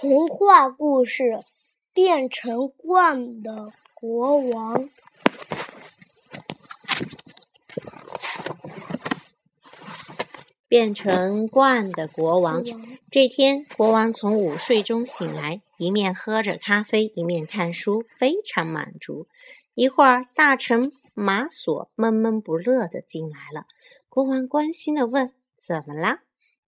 童话故事：变成罐的国王。变成罐的国王。这天，国王从午睡中醒来，一面喝着咖啡，一面看书，非常满足。一会儿，大臣马索闷闷不乐的进来了。国王关心的问：“怎么啦？”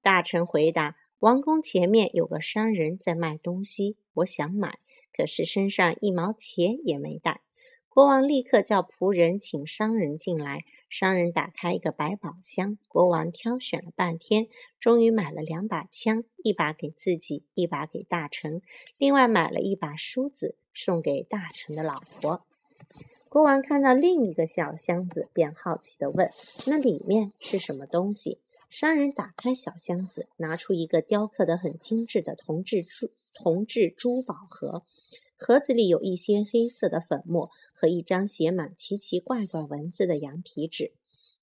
大臣回答：“王宫前面有个商人在卖东西，我想买，可是身上一毛钱也没带。”国王立刻叫仆人请商人进来。商人打开一个百宝箱，国王挑选了半天，终于买了两把枪，一把给自己，一把给大臣。另外买了一把梳子送给大臣的老婆。国王看到另一个小箱子，便好奇地问：“那里面是什么东西？”商人打开小箱子，拿出一个雕刻得很精致的铜制珠铜制珠宝盒，盒子里有一些黑色的粉末和一张写满奇奇怪怪文字的羊皮纸。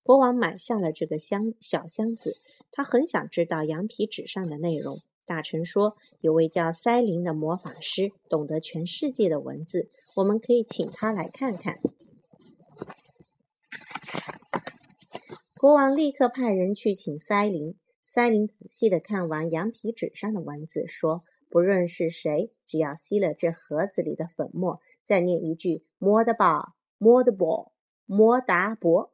国王买下了这个箱小箱子，他很想知道羊皮纸上的内容。大臣说：“有位叫塞林的魔法师，懂得全世界的文字。”我们可以请他来看看。国王立刻派人去请塞林。塞林仔细的看完羊皮纸上的文字，说：“不论是谁，只要吸了这盒子里的粉末，再念一句‘摩的宝，摩的伯，摩达伯’，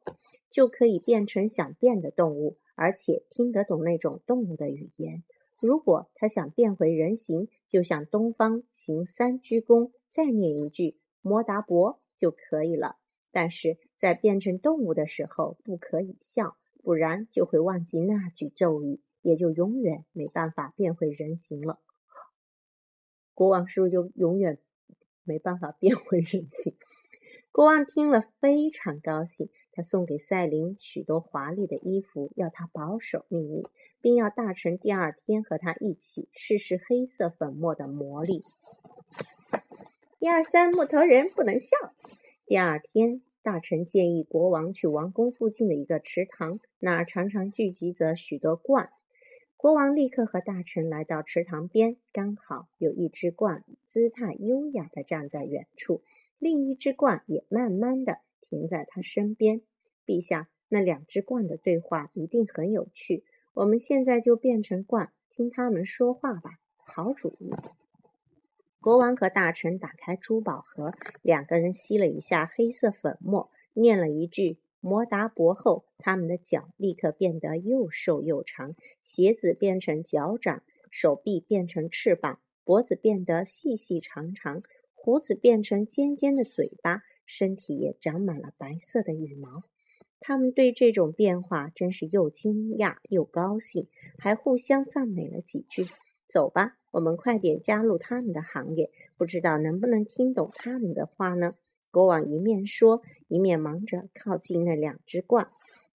就可以变成想变的动物，而且听得懂那种动物的语言。如果他想变回人形，就向东方行三鞠躬。”再念一句“摩达伯”就可以了。但是在变成动物的时候，不可以笑，不然就会忘记那句咒语，也就永远没办法变回人形了。国王是不是就永远没办法变回人形？国王听了非常高兴，他送给赛琳许多华丽的衣服，要他保守秘密，并要大臣第二天和他一起试试黑色粉末的魔力。一二三，木头人不能笑。第二天，大臣建议国王去王宫附近的一个池塘，那儿常常聚集着许多鹳。国王立刻和大臣来到池塘边，刚好有一只鹳姿态优雅地站在远处，另一只鹳也慢慢地停在他身边。陛下，那两只鹳的对话一定很有趣，我们现在就变成鹳，听他们说话吧。好主意。国王和大臣打开珠宝盒，两个人吸了一下黑色粉末，念了一句“摩达伯”后，他们的脚立刻变得又瘦又长，鞋子变成脚掌，手臂变成翅膀，脖子变得细细长长，胡子变成尖尖的嘴巴，身体也长满了白色的羽毛。他们对这种变化真是又惊讶又高兴，还互相赞美了几句。走吧。我们快点加入他们的行列，不知道能不能听懂他们的话呢？国王一面说，一面忙着靠近那两只鹳。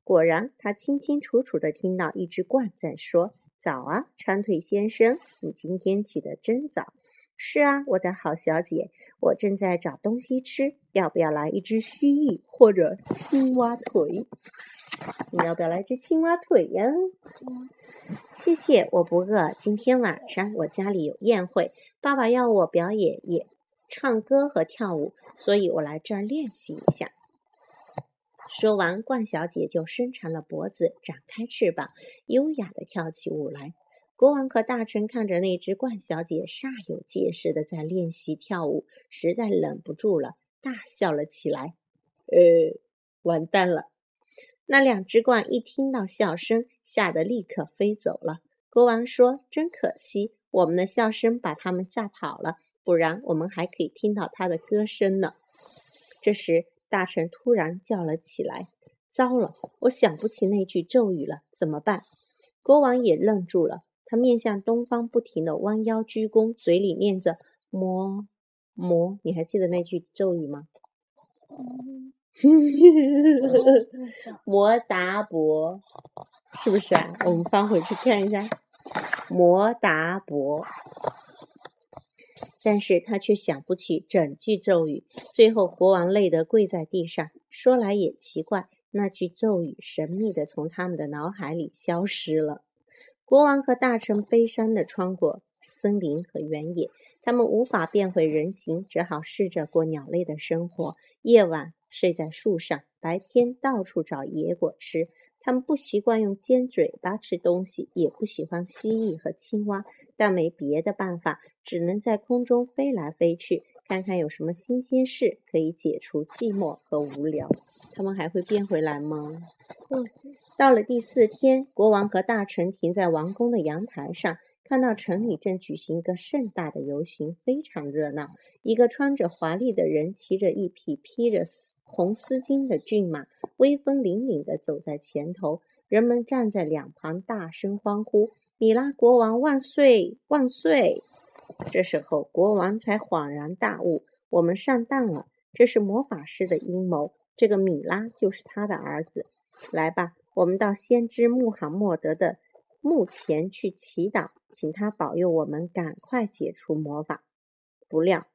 果然，他清清楚楚地听到一只鹳在说：“早啊，长腿先生，你今天起得真早。”“是啊，我的好小姐，我正在找东西吃，要不要来一只蜥蜴或者青蛙腿？”“你要不要来只青蛙腿呀？”谢谢，我不饿。今天晚上我家里有宴会，爸爸要我表演也唱歌和跳舞，所以我来这儿练习一下。说完，冠小姐就伸长了脖子，展开翅膀，优雅地跳起舞来。国王和大臣看着那只冠小姐煞有介事的在练习跳舞，实在忍不住了，大笑了起来。呃，完蛋了！那两只鹳一听到笑声，吓得立刻飞走了。国王说：“真可惜，我们的笑声把他们吓跑了，不然我们还可以听到他的歌声呢。”这时，大臣突然叫了起来：“糟了，我想不起那句咒语了，怎么办？”国王也愣住了，他面向东方，不停地弯腰鞠躬，嘴里念着“魔魔”。你还记得那句咒语吗？摩达伯，是不是啊？我们翻回去看一下，摩达伯。但是他却想不起整句咒语。最后，国王累得跪在地上。说来也奇怪，那句咒语神秘的从他们的脑海里消失了。国王和大臣悲伤的穿过森林和原野。他们无法变回人形，只好试着过鸟类的生活。夜晚睡在树上，白天到处找野果吃。他们不习惯用尖嘴巴吃东西，也不喜欢蜥蜴和青蛙，但没别的办法，只能在空中飞来飞去，看看有什么新鲜事可以解除寂寞和无聊。他们还会变回来吗？到了第四天，国王和大臣停在王宫的阳台上。看到城里正举行一个盛大的游行，非常热闹。一个穿着华丽的人骑着一匹披着红丝巾的骏马，威风凛凛地走在前头。人们站在两旁，大声欢呼：“米拉国王万岁！万岁！”这时候，国王才恍然大悟：“我们上当了，这是魔法师的阴谋。这个米拉就是他的儿子。来吧，我们到先知穆罕默德的墓前去祈祷。”请他保佑我们赶快解除魔法。不料，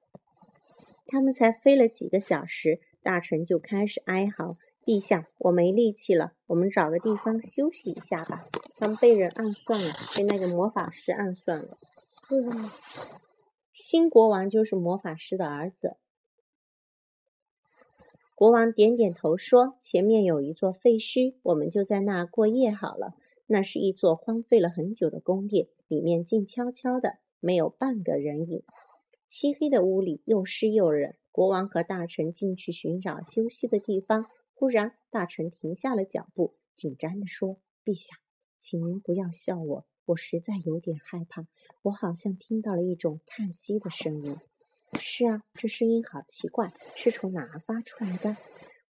他们才飞了几个小时，大臣就开始哀嚎：“陛下，我没力气了，我们找个地方休息一下吧。”他们被人暗算了，被那个魔法师暗算了。新国王就是魔法师的儿子。国王点点头说：“前面有一座废墟，我们就在那过夜好了。那是一座荒废了很久的宫殿。”里面静悄悄的，没有半个人影。漆黑的屋里又湿又冷。国王和大臣进去寻找休息的地方。忽然，大臣停下了脚步，紧张地说：“陛下，请您不要笑我，我实在有点害怕。我好像听到了一种叹息的声音。”“是啊，这声音好奇怪，是从哪儿发出来的？”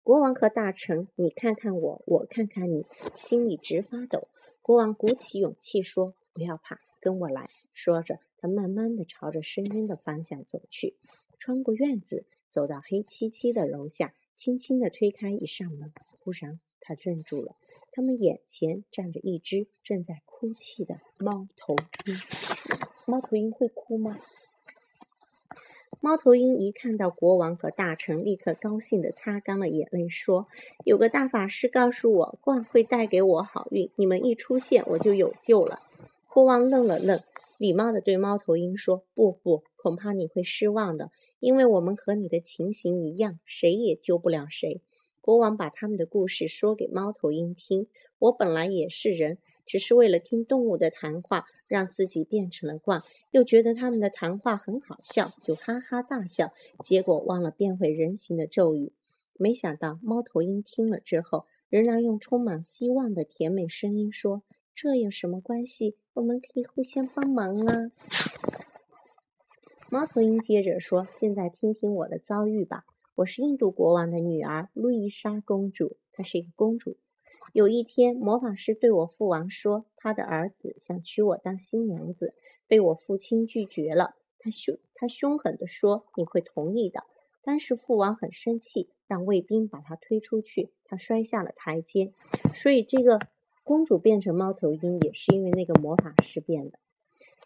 国王和大臣，你看看我，我看看你，心里直发抖。国王鼓起勇气说。不要怕，跟我来。说着，他慢慢的朝着声音的方向走去，穿过院子，走到黑漆漆的楼下，轻轻的推开一扇门。忽然，他愣住了，他们眼前站着一只正在哭泣的猫头鹰。猫头鹰会哭吗？猫头鹰一看到国王和大臣，立刻高兴地擦干了眼泪，说：“有个大法师告诉我，冠会带给我好运，你们一出现，我就有救了。”国王愣了愣，礼貌地对猫头鹰说：“不不，恐怕你会失望的，因为我们和你的情形一样，谁也救不了谁。”国王把他们的故事说给猫头鹰听：“我本来也是人，只是为了听动物的谈话，让自己变成了鹳，又觉得他们的谈话很好笑，就哈哈大笑，结果忘了变回人形的咒语。没想到猫头鹰听了之后，仍然用充满希望的甜美声音说。”这有什么关系？我们可以互相帮忙啊！猫头鹰接着说：“现在听听我的遭遇吧。我是印度国王的女儿路易莎公主，她是一个公主。有一天，魔法师对我父王说，他的儿子想娶我当新娘子，被我父亲拒绝了。他凶，他凶狠地说：‘你会同意的。’当时父王很生气，让卫兵把他推出去。他摔下了台阶。所以这个。”公主变成猫头鹰也是因为那个魔法师变的。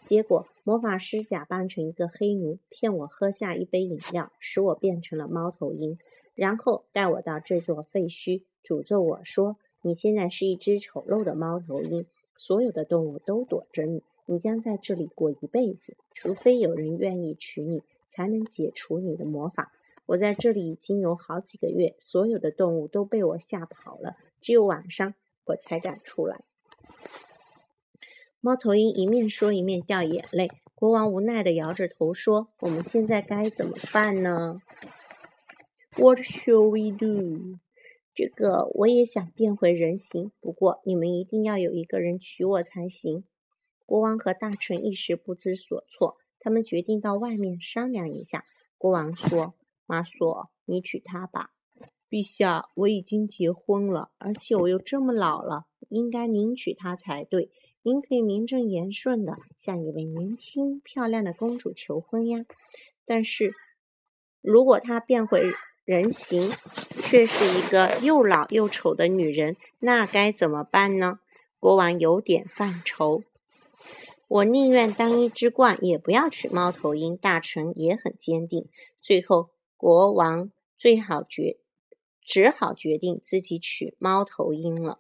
结果，魔法师假扮成一个黑奴，骗我喝下一杯饮料，使我变成了猫头鹰，然后带我到这座废墟，诅咒我说：“你现在是一只丑陋的猫头鹰，所有的动物都躲着你，你将在这里过一辈子，除非有人愿意娶你，才能解除你的魔法。”我在这里已经有好几个月，所有的动物都被我吓跑了，只有晚上。我才敢出来。猫头鹰一面说一面掉眼泪。国王无奈的摇着头说：“我们现在该怎么办呢？”What shall we do？这个我也想变回人形，不过你们一定要有一个人娶我才行。国王和大臣一时不知所措，他们决定到外面商量一下。国王说：“马索，你娶她吧。”陛下，我已经结婚了，而且我又这么老了，应该您娶她才对。您可以名正言顺的向一位年轻漂亮的公主求婚呀。但是，如果她变回人形，却是一个又老又丑的女人，那该怎么办呢？国王有点犯愁。我宁愿当一只鹳，也不要娶猫头鹰。大臣也很坚定。最后，国王最好决。只好决定自己娶猫头鹰了。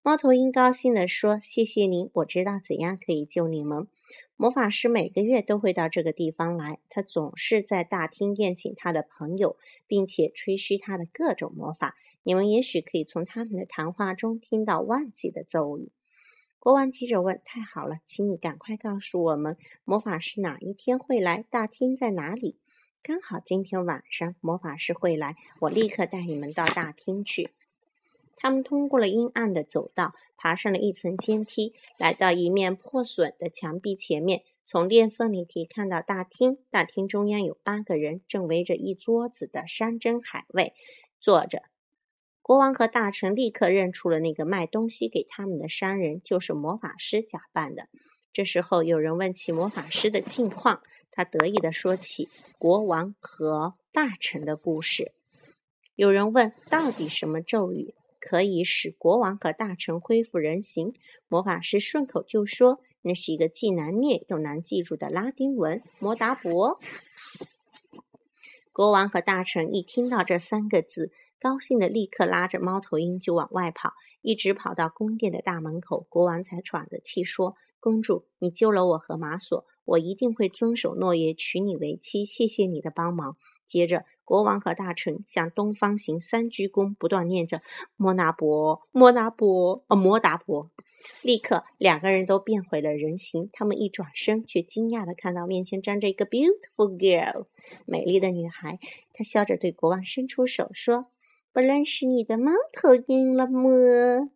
猫头鹰高兴地说：“谢谢您，我知道怎样可以救你们。”魔法师每个月都会到这个地方来，他总是在大厅宴请他的朋友，并且吹嘘他的各种魔法。你们也许可以从他们的谈话中听到忘记的咒语。国王急着问：“太好了，请你赶快告诉我们，魔法师哪一天会来？大厅在哪里？”刚好今天晚上魔法师会来，我立刻带你们到大厅去。他们通过了阴暗的走道，爬上了一层阶梯，来到一面破损的墙壁前面。从裂缝里可以看到大厅。大厅中央有八个人，正围着一桌子的山珍海味坐着。国王和大臣立刻认出了那个卖东西给他们的商人，就是魔法师假扮的。这时候，有人问起魔法师的近况。他得意地说起国王和大臣的故事。有人问：“到底什么咒语可以使国王和大臣恢复人形？”魔法师顺口就说：“那是一个既难念又难记住的拉丁文——摩达伯。”国王和大臣一听到这三个字，高兴的立刻拉着猫头鹰就往外跑，一直跑到宫殿的大门口，国王才喘着气说：“公主，你救了我和马索。”我一定会遵守诺言，娶你为妻。谢谢你的帮忙。接着，国王和大臣向东方行三鞠躬，不断念着“摩纳伯，摩纳伯，啊，摩达伯”。立刻，两个人都变回了人形。他们一转身，却惊讶地看到面前站着一个 beautiful girl，美丽的女孩。她笑着对国王伸出手说：“不认识你的猫头鹰了么？”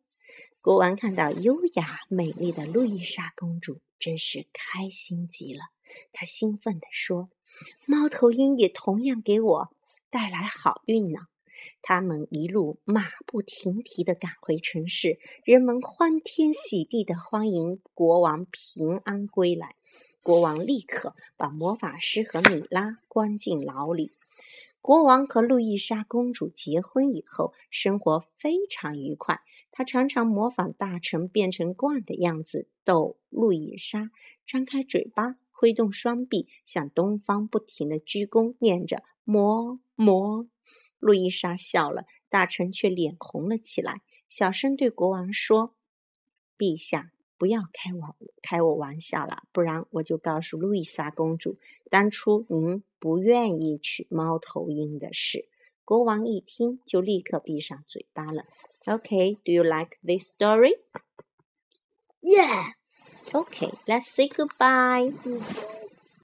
国王看到优雅美丽的路易莎公主。真是开心极了，他兴奋地说：“猫头鹰也同样给我带来好运呢。”他们一路马不停蹄地赶回城市，人们欢天喜地地欢迎国王平安归来。国王立刻把魔法师和米拉关进牢里。国王和路易莎公主结婚以后，生活非常愉快。他常常模仿大臣变成鹳的样子，逗路易莎张开嘴巴，挥动双臂，向东方不停的鞠躬，念着“魔魔”。路易莎笑了，大臣却脸红了起来，小声对国王说：“陛下，不要开我开我玩笑了，不然我就告诉路易莎公主，当初您不愿意娶猫头鹰的事。”国王一听，就立刻闭上嘴巴了。Okay, do you like this story? Yes. Okay, let's say goodbye.